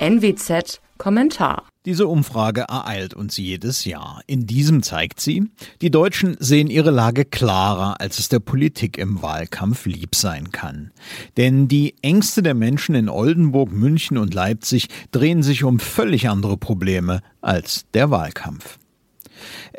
NWZ Kommentar. Diese Umfrage ereilt uns jedes Jahr. In diesem zeigt sie, die Deutschen sehen ihre Lage klarer, als es der Politik im Wahlkampf lieb sein kann. Denn die Ängste der Menschen in Oldenburg, München und Leipzig drehen sich um völlig andere Probleme als der Wahlkampf.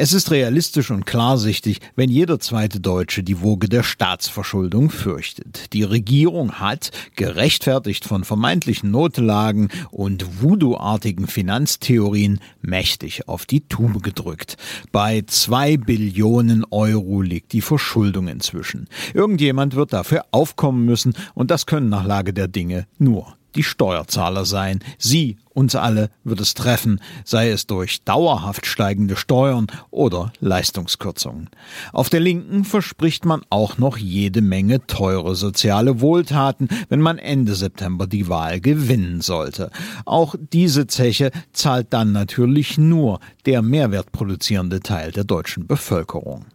Es ist realistisch und klarsichtig, wenn jeder zweite Deutsche die Woge der Staatsverschuldung fürchtet. Die Regierung hat, gerechtfertigt von vermeintlichen Notlagen und voodoo-artigen Finanztheorien, mächtig auf die Tube gedrückt. Bei zwei Billionen Euro liegt die Verschuldung inzwischen. Irgendjemand wird dafür aufkommen müssen und das können nach Lage der Dinge nur die Steuerzahler sein. Sie, uns alle, wird es treffen, sei es durch dauerhaft steigende Steuern oder Leistungskürzungen. Auf der Linken verspricht man auch noch jede Menge teure soziale Wohltaten, wenn man Ende September die Wahl gewinnen sollte. Auch diese Zeche zahlt dann natürlich nur der mehrwertproduzierende Teil der deutschen Bevölkerung.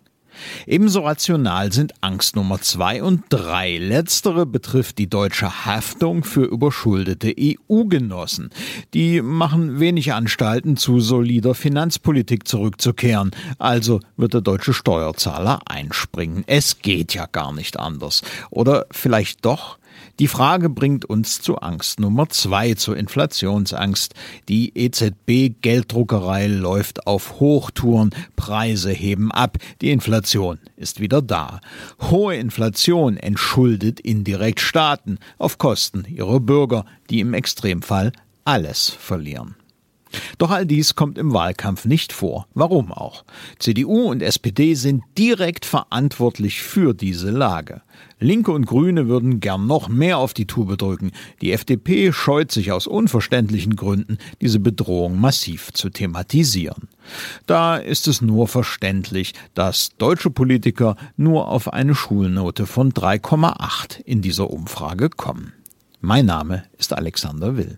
Ebenso rational sind Angst Nummer zwei und drei. Letztere betrifft die deutsche Haftung für überschuldete EU-Genossen. Die machen wenig Anstalten, zu solider Finanzpolitik zurückzukehren. Also wird der deutsche Steuerzahler einspringen. Es geht ja gar nicht anders. Oder vielleicht doch? Die Frage bringt uns zu Angst Nummer zwei, zur Inflationsangst. Die EZB-Gelddruckerei läuft auf Hochtouren, Preise heben ab, die Inflation ist wieder da. Hohe Inflation entschuldet indirekt Staaten auf Kosten ihrer Bürger, die im Extremfall alles verlieren. Doch all dies kommt im Wahlkampf nicht vor. Warum auch? CDU und SPD sind direkt verantwortlich für diese Lage. Linke und Grüne würden gern noch mehr auf die Tube drücken. Die FDP scheut sich aus unverständlichen Gründen, diese Bedrohung massiv zu thematisieren. Da ist es nur verständlich, dass deutsche Politiker nur auf eine Schulnote von 3,8 in dieser Umfrage kommen. Mein Name ist Alexander Will.